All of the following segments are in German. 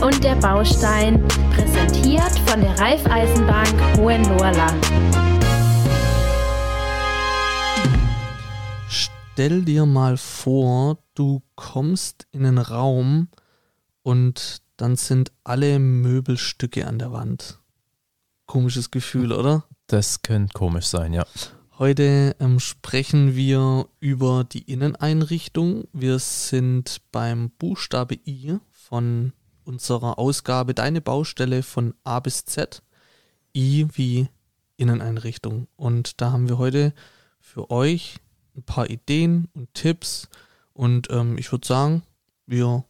Und der Baustein, präsentiert von der Raiffeisenbank Hohenlohrland. Stell dir mal vor, du kommst in einen Raum und dann sind alle Möbelstücke an der Wand. Komisches Gefühl, oder? Das könnte komisch sein, ja. Heute ähm, sprechen wir über die Inneneinrichtung. Wir sind beim Buchstabe I von unserer Ausgabe Deine Baustelle von A bis Z. I wie Inneneinrichtung. Und da haben wir heute für euch ein paar Ideen und Tipps. Und ähm, ich würde sagen, wir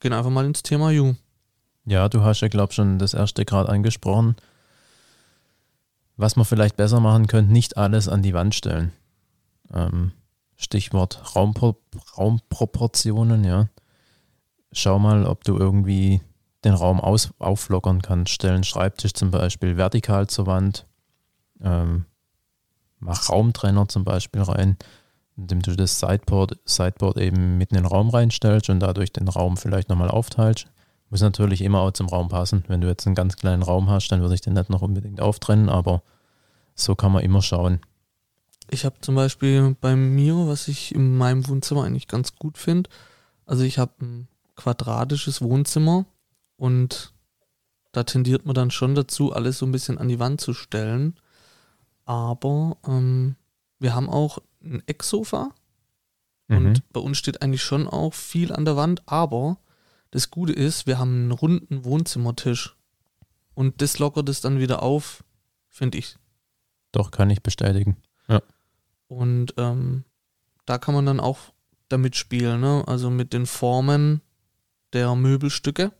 gehen einfach mal ins Thema Ju. Ja, du hast ja, glaube ich, schon das erste gerade angesprochen. Was man vielleicht besser machen könnte, nicht alles an die Wand stellen. Ähm, Stichwort Raumpro Raumproportionen, ja. Schau mal, ob du irgendwie den Raum aus auflockern kannst. Stell einen Schreibtisch zum Beispiel vertikal zur Wand. Ähm, mach Raumtrenner zum Beispiel rein, indem du das Sideboard, Sideboard eben mitten in den Raum reinstellst und dadurch den Raum vielleicht nochmal aufteilst. Muss natürlich immer auch zum Raum passen. Wenn du jetzt einen ganz kleinen Raum hast, dann würde ich den nicht noch unbedingt auftrennen, aber so kann man immer schauen. Ich habe zum Beispiel bei mir, was ich in meinem Wohnzimmer eigentlich ganz gut finde, also ich habe ein quadratisches Wohnzimmer und da tendiert man dann schon dazu, alles so ein bisschen an die Wand zu stellen. Aber ähm, wir haben auch ein Ecksofa und Mhm. bei uns steht eigentlich schon auch viel an der Wand, aber das Gute ist, wir haben einen runden Wohnzimmertisch. Und das lockert es dann wieder auf, finde ich. Doch, kann ich bestätigen. Und ähm, da kann man dann auch damit spielen, ne? Also mit den Formen der Möbelstücke.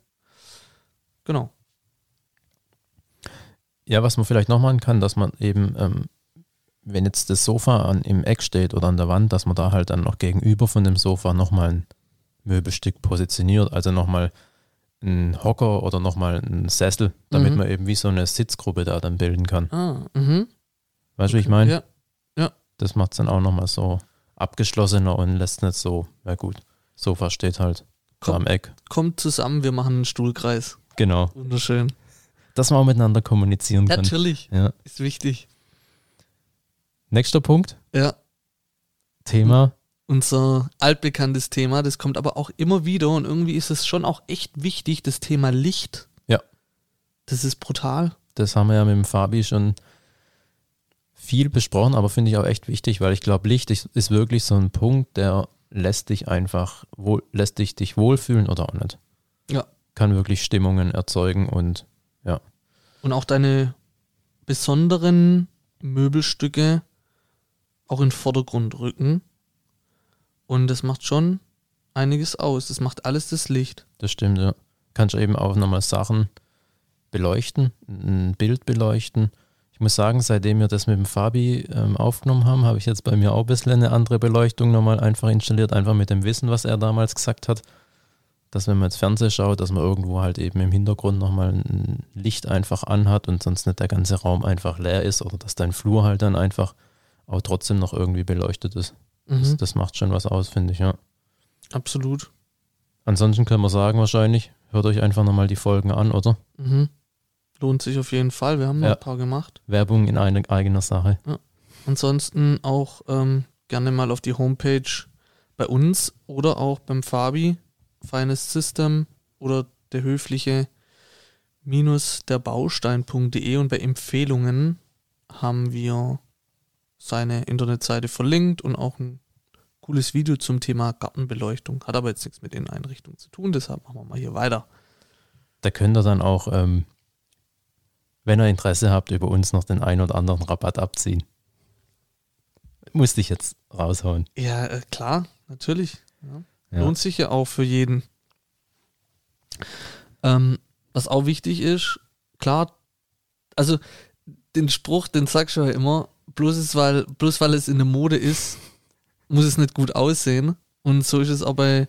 Genau. Ja, was man vielleicht noch machen kann, dass man eben, ähm, wenn jetzt das Sofa an, im Eck steht oder an der Wand, dass man da halt dann noch gegenüber von dem Sofa nochmal ein Möbelstück positioniert, also nochmal ein Hocker oder nochmal ein Sessel, damit Mhm. man eben wie so eine Sitzgruppe da dann bilden kann. Ah, mhm. Weißt du, wie ich meine? Ja, Das macht es dann auch nochmal so abgeschlossener und lässt nicht so, ja gut, Sofa steht halt Komm. am Eck. kommt zusammen, wir machen einen Stuhlkreis. Genau, Wunderschön. dass man auch miteinander kommunizieren kann. Natürlich, Ja. ist wichtig. Nächster Punkt, Ja, Thema unser altbekanntes Thema, das kommt aber auch immer wieder und irgendwie ist es schon auch echt wichtig, das Thema Licht. Ja. Das ist brutal. Das haben wir ja mit dem Fabi schon viel besprochen, aber finde ich auch echt wichtig, weil ich glaube, Licht ist, ist wirklich so ein Punkt, der lässt dich einfach, wohl, lässt dich dich wohlfühlen oder auch nicht. Ja. Kann wirklich Stimmungen erzeugen und Und auch deine besonderen Möbelstücke auch in den Vordergrund rücken. Und das macht schon einiges aus. Das macht alles das Licht. das stimmt, ja. Kannst du eben auch nochmal Sachen beleuchten, ein Bild beleuchten. Ich muss sagen, seitdem wir das mit dem Fabi ähm, aufgenommen haben, habe ich jetzt bei mir auch ein bisschen eine andere Beleuchtung nochmal einfach installiert, einfach mit dem Wissen, was er damals gesagt hat. Dass wenn man ins Fernsehen schaut, dass man irgendwo halt eben im Hintergrund nochmal ein Licht einfach anhat und sonst nicht der ganze Raum einfach leer ist oder dass dein Flur halt dann einfach auch trotzdem noch irgendwie beleuchtet ist. Das, Mhm. das macht schon was aus, finde ich, ja. Absolut. Ansonsten können wir sagen wahrscheinlich, hört euch einfach nochmal die Folgen an, oder? Mhm. Lohnt sich auf jeden Fall. Wir haben noch Ja. ein paar gemacht. Werbung in eine, eigener Sache. Ansonsten auch ähm, gerne mal auf die Homepage bei uns oder auch beim Fabi, Feines System oder der höfliche minus der Baustein.de und bei Empfehlungen haben wir seine Internetseite verlinkt und auch ein cooles Video zum Thema Gartenbeleuchtung. Hat aber jetzt nichts mit den Einrichtungen zu tun, deshalb machen wir mal hier weiter. Da könnt ihr dann auch, ähm, wenn ihr Interesse habt, über uns noch den ein oder anderen Rabatt abziehen. Musste ich jetzt raushauen. Ja, äh, klar, natürlich. Ja. Lohnt sich ja auch für jeden. Ähm, was auch wichtig ist, klar, also den Spruch, den sagst du ja immer, bloß, ist, weil, bloß weil es in der Mode ist, muss es nicht gut aussehen. Und so ist es auch bei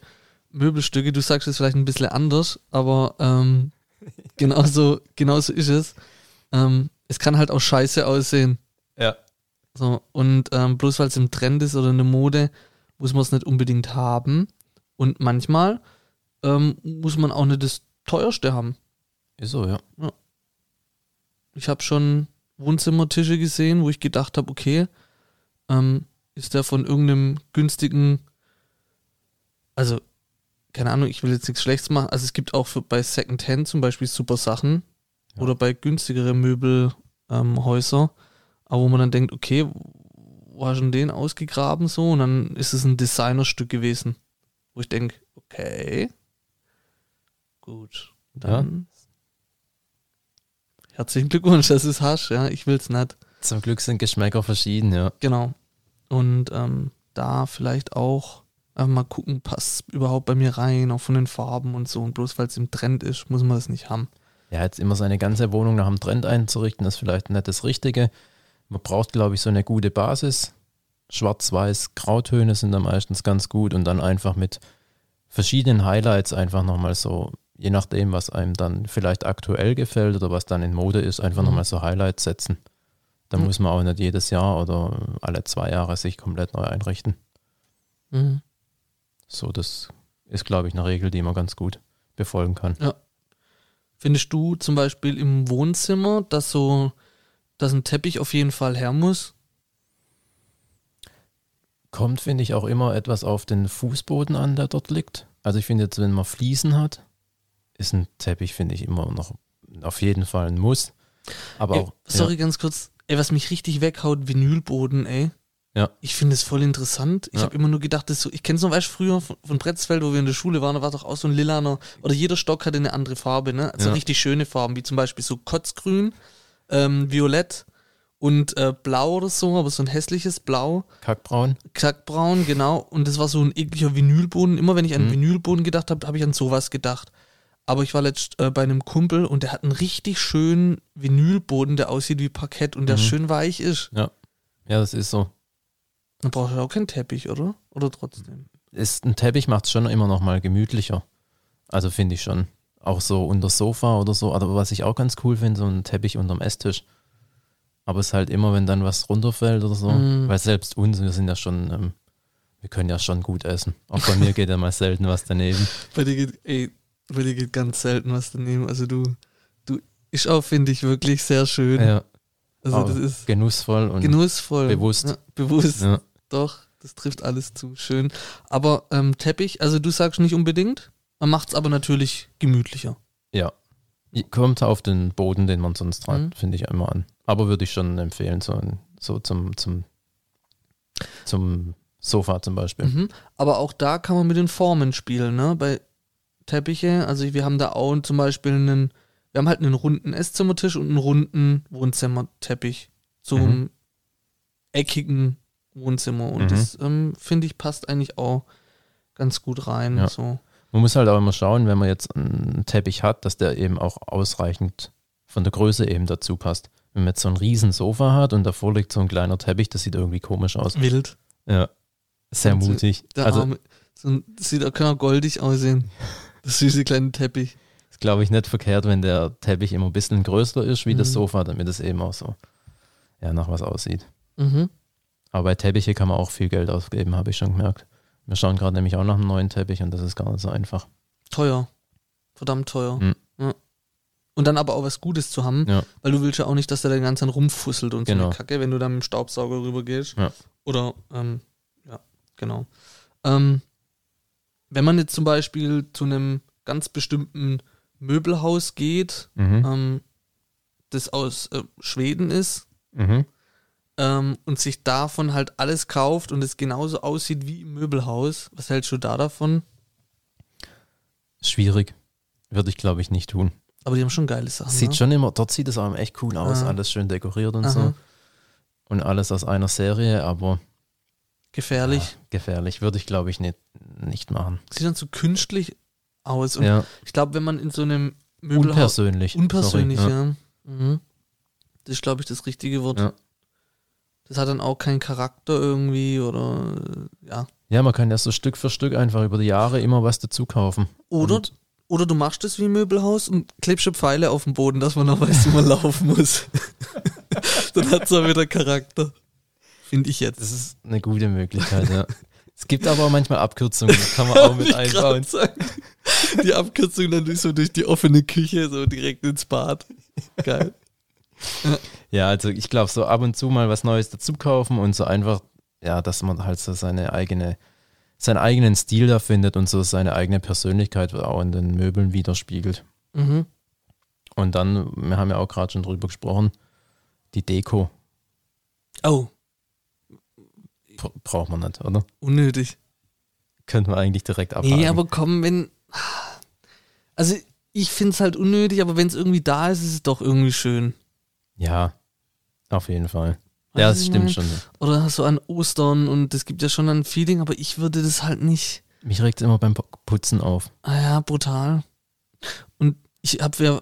Möbelstücke. Du sagst es vielleicht ein bisschen anders, aber ähm, genauso, genauso ist es. Ähm, es kann halt auch scheiße aussehen. Ja. So, und ähm, bloß weil es im Trend ist oder in der Mode, muss man es nicht unbedingt haben. Und manchmal ähm, muss man auch nicht das teuerste haben. Ist so, ja. Ich habe schon Wohnzimmertische gesehen, wo ich gedacht habe, okay, ähm, ist der von irgendeinem günstigen, also keine Ahnung, ich will jetzt nichts Schlechtes machen. Also es gibt auch für, bei Secondhand zum Beispiel super Sachen Ja. oder bei günstigere Möbelhäuser, ähm, aber wo man dann denkt, okay, wo hast du denn den ausgegraben so? Und dann ist es ein Designerstück gewesen, wo ich denke, okay, gut, dann herzlichen Glückwunsch, du es hast, ja, ich will es nicht. Zum Glück sind Geschmäcker verschieden, ja. Genau. Und ähm, da vielleicht auch einfach mal gucken, passt überhaupt bei mir rein, auch von den Farben und so. Und bloß weil es im Trend ist, muss man das nicht haben. Ja, jetzt immer seine ganze Wohnung nach dem Trend einzurichten, ist vielleicht nicht das Richtige. Man braucht, glaube ich, so eine gute Basis. Schwarz-Weiß, Grautöne sind dann meistens ganz gut und dann einfach mit verschiedenen Highlights einfach nochmal so, je nachdem, was einem dann vielleicht aktuell gefällt oder was dann in Mode ist, einfach Mhm. nochmal so Highlights setzen. Da Mhm. muss man auch nicht jedes Jahr oder alle zwei Jahre sich komplett neu einrichten. Mhm. So, das ist, glaube ich, eine Regel, die man ganz gut befolgen kann. Findest du zum Beispiel im Wohnzimmer, dass so, dass ein Teppich auf jeden Fall her muss? Kommt, finde ich, auch immer etwas auf den Fußboden an, der dort liegt. Also ich finde jetzt, wenn man Fliesen hat, ist ein Teppich, finde ich, immer noch auf jeden Fall ein Muss. Aber Ey, auch, sorry, ganz kurz. Ey, was mich richtig weghaut, Vinylboden, ey. Ja. Ich finde es voll interessant. Ich Ja. habe immer nur gedacht, das so, ich kenne es noch, weißt du, früher von, von Bretzfeld, wo wir in der Schule waren, da war doch auch so ein lilaner, oder jeder Stock hatte eine andere Farbe, ne? Also Ja. richtig schöne Farben, wie zum Beispiel so Kotzgrün, ähm, Violett und äh, Blau oder so, aber so ein hässliches Blau. ja, Kackbraun. Kackbraun, genau. Und das war so ein ekliger Vinylboden. Immer wenn ich an Mhm. Vinylboden gedacht habe, habe ich an sowas gedacht. Aber ich war letzt äh, bei einem Kumpel und der hat einen richtig schönen Vinylboden, der aussieht wie Parkett und der Mhm. schön weich ist. Ja, das ist so. Dann brauchst du auch keinen Teppich, oder? Oder trotzdem? Ist, ein Teppich macht es schon immer noch mal gemütlicher. Also finde ich schon. Auch so unter Sofa oder so. Aber was ich auch ganz cool finde, so ein Teppich unterm Esstisch. Aber es ist halt immer, wenn dann was runterfällt oder so. Mhm. Weil selbst uns, wir sind ja schon, ähm, wir können ja schon gut essen. Auch bei mir geht ja mal selten was daneben. Bei dir geht, ey, bei dir geht ganz selten was daneben. Also du, du ist auch, finde ich, wirklich sehr schön. Ja, also aber das ist genussvoll und genussvoll. bewusst. Ja, bewusst. ja, Doch, das trifft alles zu. Schön. Aber ähm, Teppich, also du sagst nicht unbedingt, man macht es aber natürlich gemütlicher. ja. Kommt auf den Boden, den man sonst hat, Mhm. finde ich immer an. Aber würde ich schon empfehlen, so, so zum, zum, zum Sofa zum Beispiel. Mhm. Aber auch da kann man mit den Formen spielen, ne? Bei Teppiche, also wir haben da auch zum Beispiel einen, wir haben halt einen runden Esszimmertisch und einen runden Wohnzimmerteppich zum Mhm. eckigen Wohnzimmer. Und Mhm. das ähm, finde ich passt eigentlich auch ganz gut rein. Ja. So. Man muss halt auch immer schauen, wenn man jetzt einen Teppich hat, dass der eben auch ausreichend von der Größe eben dazu passt. Wenn man jetzt so ein riesen Sofa hat und davor liegt so ein kleiner Teppich, das sieht irgendwie komisch aus. Wild. Ja, sehr Und so- mutig. Der Also Arme, so ein, das sieht auch, auch goldig aussehen. Das süße kleine Teppich. ist, glaube ich, nicht verkehrt, wenn der Teppich immer ein bisschen größer ist wie das Mhm. Sofa, damit es eben auch so ja, nach was aussieht. Mhm. Aber bei Teppiche kann man auch viel Geld ausgeben, habe ich schon gemerkt. Wir schauen gerade nämlich auch nach einem neuen Teppich und das ist gar nicht so einfach. Teuer. Verdammt teuer. Mhm. Ja. Und dann aber auch was Gutes zu haben, Ja. weil du willst ja auch nicht, dass der den ganzen rumfusselt und so Genau. eine Kacke, wenn du dann mit dem Staubsauger rüber gehst. Ja. Oder, ähm, ja, genau. Ähm, wenn man jetzt zum Beispiel zu einem ganz bestimmten Möbelhaus geht, Mhm. ähm, das aus äh, Schweden ist, Mhm. Ähm, und sich davon halt alles kauft und es genauso aussieht wie im Möbelhaus, was hältst du da davon? Schwierig. Würde ich, glaube ich, nicht tun. Aber die haben schon geile Sachen. Sieht ne? schon immer, dort sieht es auch echt cool aus, Ah. alles schön dekoriert und Aha. so. Und alles aus einer Serie, aber Gefährlich. ja, gefährlich. Würde ich, glaube ich, nicht, nicht machen. Sieht dann so künstlich aus. Und Ja, ich glaube, wenn man in so einem Möbelhaus. unpersönlich. Unpersönlich, Sorry, ja. Mhm. Das ist, glaube ich, das richtige Wort. Ja. Das hat dann auch keinen Charakter irgendwie oder ja. Ja, man kann ja so Stück für Stück einfach über die Jahre immer was dazu kaufen. Oder, Und oder du machst das wie im Möbelhaus und klebst schon Pfeile auf den Boden, dass man noch weiß, wie man laufen muss. dann hat es auch wieder Charakter. Finde ich jetzt. das ist eine gute Möglichkeit, ja. Es gibt aber auch manchmal Abkürzungen, die kann man auch mit einbauen. sagen. Die Abkürzung dann durch so durch die offene Küche, so direkt ins Bad. Geil. Ja, also ich glaube, so ab und zu mal was Neues dazu kaufen und so einfach, ja, dass man halt so seine eigene, seinen eigenen Stil da findet und so seine eigene Persönlichkeit auch in den Möbeln widerspiegelt. Mhm. Und dann, wir haben ja auch gerade schon drüber gesprochen, die Deko Oh, bra- braucht man nicht, oder? unnötig. Könnte man eigentlich direkt abhaken. Nee, aber komm, wenn. Also, ich finde es halt unnötig, aber wenn es irgendwie da ist, ist es doch irgendwie schön. Ja, auf jeden Fall. Ja, das stimmt schon. Oder so an Ostern und es gibt ja schon ein Feeling, aber ich würde das halt nicht. Mich regt es immer beim Putzen auf. Ah ja, brutal. Und ich habe ja,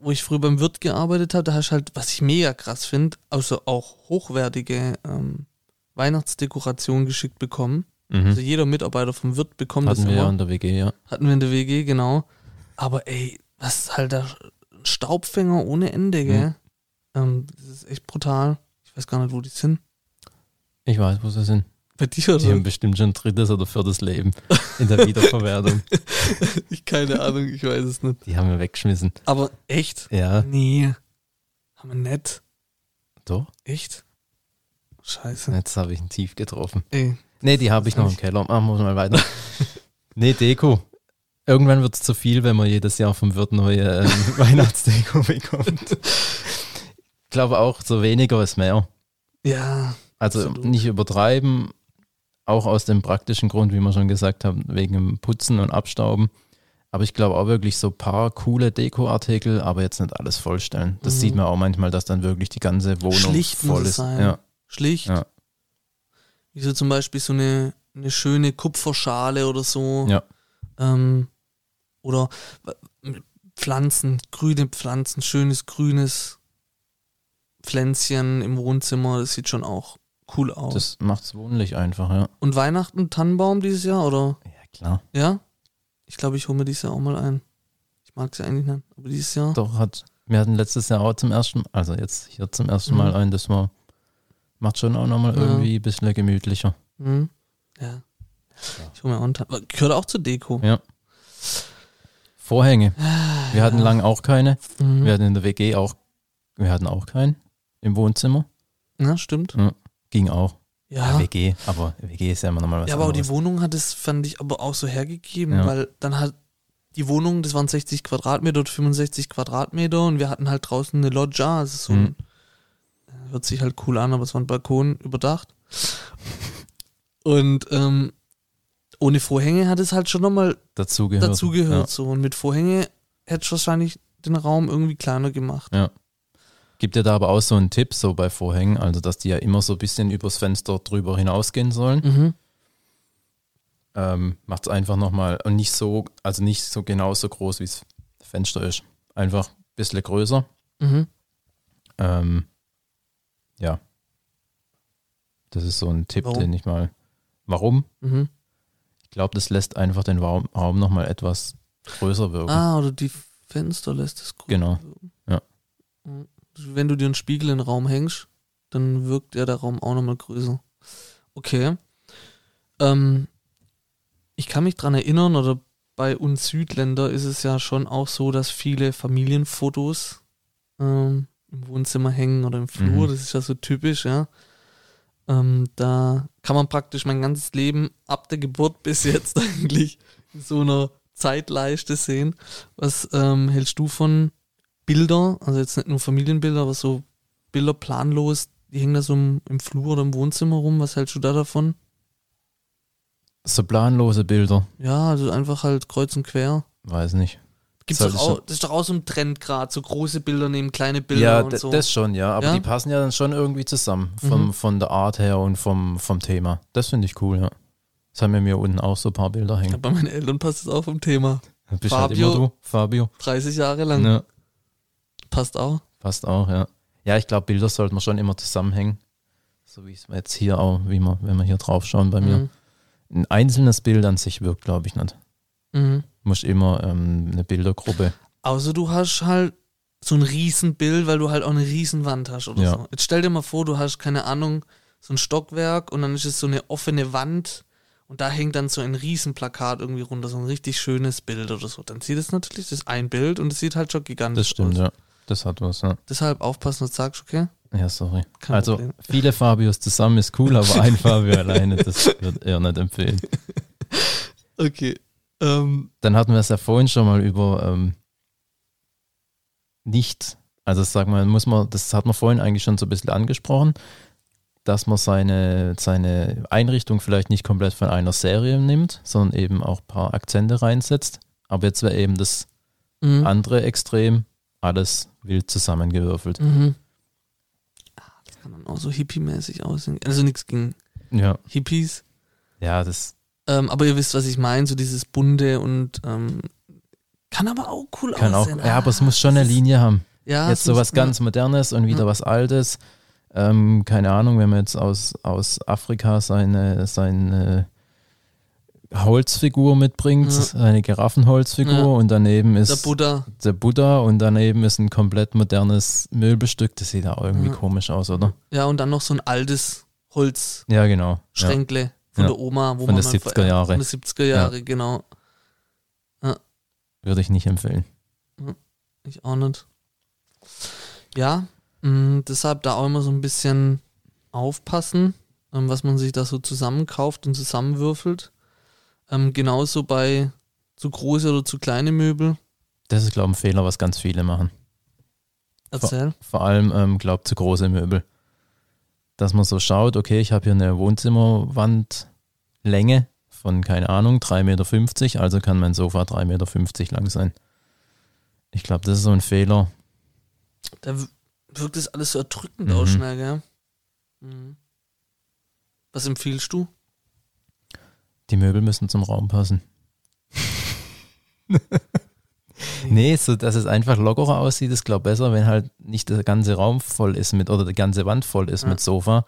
wo ich früher beim Wirt gearbeitet habe, da hast du halt, was ich mega krass finde, also auch hochwertige ähm, Weihnachtsdekoration geschickt bekommen. Mhm. Also jeder Mitarbeiter vom Wirt bekommt Hatten das wir ja immer. in der WG, ja. Hatten wir in der WG, genau. Aber ey, was ist halt da Staubfänger ohne Ende, gell? Ähm, das ist echt brutal. Ich weiß gar nicht, wo die sind. Ich weiß, wo sie sind. Bei dir oder? Die haben bestimmt schon drittes oder viertes Leben in der Wiederverwertung. ich keine Ahnung, ich weiß es nicht. Die haben wir weggeschmissen. Aber echt? Ja, Nee. Haben wir nett. doch. Echt? Scheiße. Jetzt habe ich einen Tief getroffen. Ey. Nee, die habe ich noch im Keller. Machen wir mal weiter. nee, Deko. Irgendwann wird es zu viel, wenn man jedes Jahr vom Wirt neue ähm, Weihnachtsdeko bekommt. Ich glaube auch, so weniger ist mehr. Ja. Also Absolut. nicht übertreiben, auch aus dem praktischen Grund, wie wir schon gesagt haben, wegen dem Putzen und Abstauben. Aber ich glaube auch wirklich so ein paar coole Dekoartikel, aber jetzt nicht alles vollstellen. Das Mhm. sieht man auch manchmal, dass dann wirklich die ganze Wohnung Schlicht voll ist. sein. Ja, Schlicht. Ja. Wie so zum Beispiel so eine, eine schöne Kupferschale oder so. Ja. Ähm, oder Pflanzen, grüne Pflanzen, schönes grünes Pflänzchen im Wohnzimmer. Das sieht schon auch cool aus. das macht's wohnlich einfach, ja. Und Weihnachten, Tannenbaum dieses Jahr, oder? Ja, klar. Ja? Ich glaube, ich hole mir dieses Jahr auch mal ein. Ich mag sie eigentlich nicht, aber dieses Jahr. Doch, hat, wir hatten letztes Jahr auch zum ersten, also jetzt hier zum ersten Mhm. Mal ein, das war, macht schon auch nochmal Ja. irgendwie ein bisschen gemütlicher. Mhm. Ja. Ich hole mir auch einen Tannenbaum. Gehört auch zur Deko. Ja. Vorhänge. Wir hatten Ja. lange auch keine. Mhm. Wir hatten in der WG auch, wir hatten auch keinen im Wohnzimmer. Ja, stimmt. Ging auch. Ja. WG, aber WG ist ja immer nochmal was Ja, aber auch die anderes. Wohnung hat es, fand ich, aber auch so hergegeben, Ja. weil dann hat die Wohnung, das waren 60 Quadratmeter oder 65 Quadratmeter und wir hatten halt draußen eine Loggia, also so Mhm. ein, hört sich halt cool an, aber es war ein Balkon überdacht. Und ähm, ohne Vorhänge hat es halt schon nochmal Dazugehört. dazugehört so und mit Vorhänge hätte es wahrscheinlich den Raum irgendwie kleiner gemacht. Ja. Gibt dir da aber auch so einen Tipp, so bei Vorhängen, also dass die ja immer so ein bisschen übers Fenster drüber hinausgehen sollen. Mhm. Ähm, Macht es einfach nochmal und nicht so, also nicht so genauso groß, wie das Fenster ist. Einfach ein bisschen größer. Mhm. Ähm, ja. Das ist so ein Tipp, Warum? den ich mal. Warum? Mhm. Ich glaube, das lässt einfach den Raum, Raum nochmal etwas größer wirken. Ah, oder die Fenster lässt es grün Genau. wirken. Ja. Mhm. Wenn du dir einen Spiegel in den Raum hängst, dann wirkt ja der Raum auch nochmal größer. Okay. Ähm, ich kann mich dran erinnern, oder bei uns Südländer ist es ja schon auch so, dass viele Familienfotos ähm, im Wohnzimmer hängen oder im Flur. Mhm. Das ist ja so typisch, ja. Ähm, da kann man praktisch mein ganzes Leben ab der Geburt bis jetzt eigentlich in so einer Zeitleiste sehen. Was ähm, hältst du von Bilder, also jetzt nicht nur Familienbilder, aber so Bilder planlos, die hängen da so im, im Flur oder im Wohnzimmer rum. Was hältst du da davon? So planlose Bilder. Ja, also einfach halt kreuz und quer. Weiß nicht. Gibt's Soll doch das auch, das ist doch auch so ein Trend gerade, so große Bilder nehmen kleine Bilder ja, und so. das schon, ja. Aber Ja? die passen ja dann schon irgendwie zusammen. Vom, Mhm. Von der Art her und vom, vom Thema. Das finde ich cool, ja. Das haben wir mir unten auch so ein paar Bilder ja, hängen. bei meinen Eltern passt es auch vom Thema. Bist halt Fabio. immer du, Fabio. 30 Jahre lang. Ja, Passt auch. passt auch, ja. Ja, ich glaube, Bilder sollte man schon immer zusammenhängen. So wie es jetzt hier auch, wie man, wenn wir hier drauf schauen bei mir. Mhm. Ein einzelnes Bild an sich wirkt, glaube ich, nicht. Mhm. Du musst immer ähm, eine Bildergruppe. Außer du hast halt so ein Riesenbild, weil du halt auch eine Riesenwand hast oder Ja. so. Jetzt stell dir mal vor, du hast, keine Ahnung, so ein Stockwerk und dann ist es so eine offene Wand und da hängt dann so ein Riesenplakat irgendwie runter, so ein richtig schönes Bild oder so. Dann sieht es natürlich, das ist ein Bild und es sieht halt schon gigantisch Das stimmt, aus. ja. Das hat was, ja. Deshalb aufpassen, was du sagst, okay? Ja, sorry. Kein also Problem. viele Fabios zusammen ist cool, aber ein Fabio alleine, das wird er nicht empfehlen. Okay. Ähm, Dann hatten wir es ja vorhin schon mal über ähm, nicht, also sag mal, muss man, das hat man vorhin eigentlich schon so ein bisschen angesprochen, dass man seine, seine Einrichtung vielleicht nicht komplett von einer Serie nimmt, sondern eben auch ein paar Akzente reinsetzt. Aber jetzt wäre eben das mhm. andere Extrem, alles wild zusammengewürfelt. Mhm. Ah, Das kann dann auch so hippie-mäßig aussehen. Also nichts gegen Ja, Hippies. ja, das, Ähm, aber ihr wisst, was ich meine, so dieses bunte und ähm, kann aber auch cool kann auch, aussehen. ja, aber es Ah, muss schon eine Linie haben. Ja, jetzt es so muss- was ganz Modernes und wieder Ja. was Altes. Ähm, keine Ahnung, wenn man jetzt aus, aus Afrika seine, seine Holzfigur mitbringt, Ja. eine Giraffenholzfigur Ja. und daneben Der ist Buddha. der Buddha und daneben ist ein komplett modernes Möbelstück. Das sieht auch irgendwie Ja. komisch aus, oder? Ja, und dann noch so ein altes Holzschränkle Ja, genau. Ja. von der Oma. Wo Von man der mal 70er verehrt- Jahre. Von der 70er Jahre, genau. Würde ich nicht empfehlen. Ich auch nicht. Ja, mh, deshalb da auch immer so ein bisschen aufpassen, ähm, was man sich da so zusammenkauft und zusammenwürfelt. Ähm, genauso bei zu große oder zu kleine Möbel. Das ist, glaube ich, ein Fehler, was ganz viele machen. Erzähl. Vor allem, ähm, glaube zu große Möbel. Dass man so schaut, okay, ich habe hier eine Wohnzimmerwandlänge von, keine Ahnung, 3,50 Meter, also kann mein Sofa 3,50 Meter lang sein. Ich glaube, das ist so ein Fehler. Da wirkt das alles so erdrückend Mhm. aus schnell, gell? Mhm. Was empfiehlst du? Die Möbel müssen zum Raum passen. nee, so dass es einfach lockerer aussieht, ist, glaube ich, besser, wenn halt nicht der ganze Raum voll ist mit, oder die ganze Wand voll ist Ja. mit Sofa.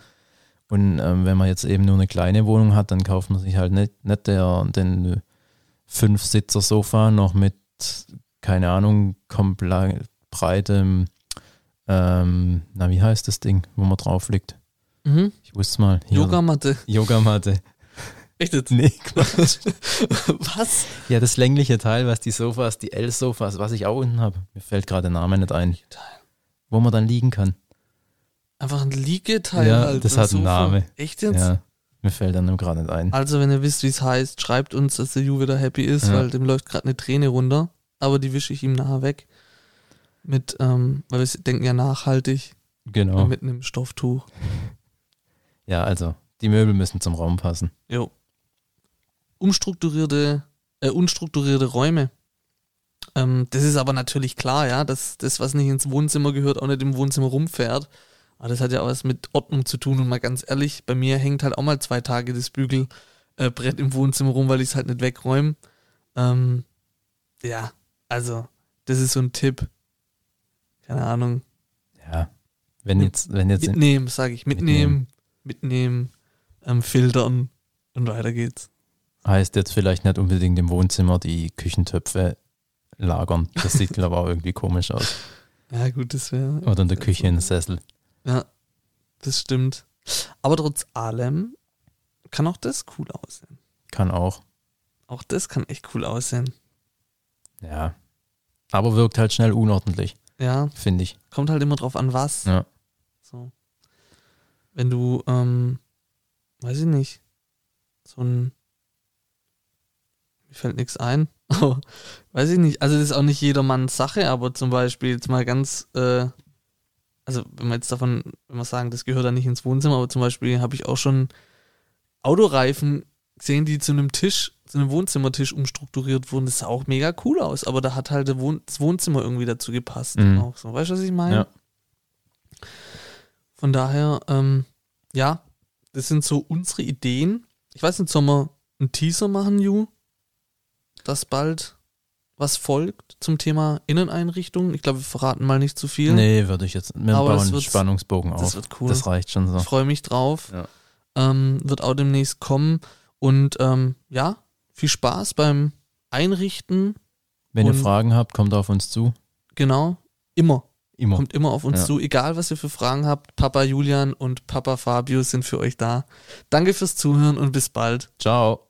Und ähm, wenn man jetzt eben nur eine kleine Wohnung hat, dann kauft man sich halt nicht, nicht der, den Fünf-Sitzer-Sofa noch mit, keine Ahnung, komplett breitem, ähm, na, wie heißt das Ding, wo man drauf liegt? Mhm. Ich wusste mal. Yogamatte. Yogamatte. Echt jetzt? Nee, Quatsch. Was? Ja, das längliche Teil, was die Sofas, die L-Sofas, was ich auch unten habe. Mir fällt gerade der Name nicht ein. Wo man dann liegen kann. Einfach ein Liegeteil Ja, halt. das hat einen Sofa. Namen. Echt jetzt? Ja, mir fällt dann gerade nicht ein. Also, wenn ihr wisst, wie es heißt, schreibt uns, dass der Ju wieder happy ist, Ja. weil dem läuft gerade eine Träne runter. Aber die wische ich ihm nachher weg. Mit, ähm, weil wir denken ja nachhaltig, Genau. mit einem Stofftuch. Ja, also, die Möbel müssen zum Raum passen. Jo. Umstrukturierte, äh, unstrukturierte Räume. Ähm, das ist aber natürlich klar, ja, dass das, was nicht ins Wohnzimmer gehört, auch nicht im Wohnzimmer rumfährt. Aber das hat ja auch was mit Ordnung zu tun. Und mal ganz ehrlich, bei mir hängt halt auch mal zwei Tage das Bügelbrett im Wohnzimmer rum, weil ich es halt nicht wegräume. Ähm, ja, also, das ist so ein Tipp. Keine Ahnung. Ja. Wenn jetzt, wenn jetzt, Mitnehmen, sage ich. Mitnehmen, mitnehmen, ähm, filtern und weiter geht's. Heißt jetzt vielleicht nicht unbedingt im Wohnzimmer die Küchentöpfe lagern. Das sieht, glaube ich, auch irgendwie komisch aus. Ja, gut, das wäre. Oder in der Küche in den Sessel. Ja, das stimmt. Aber trotz allem kann auch das cool aussehen. Kann auch. Auch das kann echt cool aussehen. Ja. Aber wirkt halt schnell unordentlich, Ja, finde ich. kommt halt immer drauf an, was. Ja. So. Wenn du, ähm, weiß ich nicht, so ein, mir fällt nichts ein, weiß ich nicht, also das ist auch nicht jedermanns Sache, aber zum Beispiel jetzt mal ganz, äh, also wenn wir jetzt davon, wenn wir sagen, das gehört da nicht ins Wohnzimmer, aber zum Beispiel habe ich auch schon Autoreifen gesehen, die zu einem Tisch, zu einem Wohnzimmertisch umstrukturiert wurden. Das sah auch mega cool aus, aber da hat halt das Wohnzimmer irgendwie dazu gepasst. Mhm. Auch so. Weißt du, was ich meine? Ja. Von daher, ähm, ja, das sind so unsere Ideen. Ich weiß nicht, sollen wir einen Teaser machen, Ju? Dass bald was folgt zum Thema Inneneinrichtung? Ich glaube, wir verraten mal nicht zu viel. Nee, würde ich jetzt. Wir Aber bauen Spannungsbogen auf. das wird cool. Das reicht schon so. Ich freue mich drauf. Ja. Ähm, wird auch demnächst kommen. Und ähm, ja, viel Spaß beim Einrichten. Wenn ihr Und- Fragen habt, kommt auf uns zu. Genau. Immer. Immer. Kommt immer auf uns Ja. zu. Egal, was ihr für Fragen habt. Papa Julian und Papa Fabio sind für euch da. Danke fürs Zuhören und bis bald. Ciao.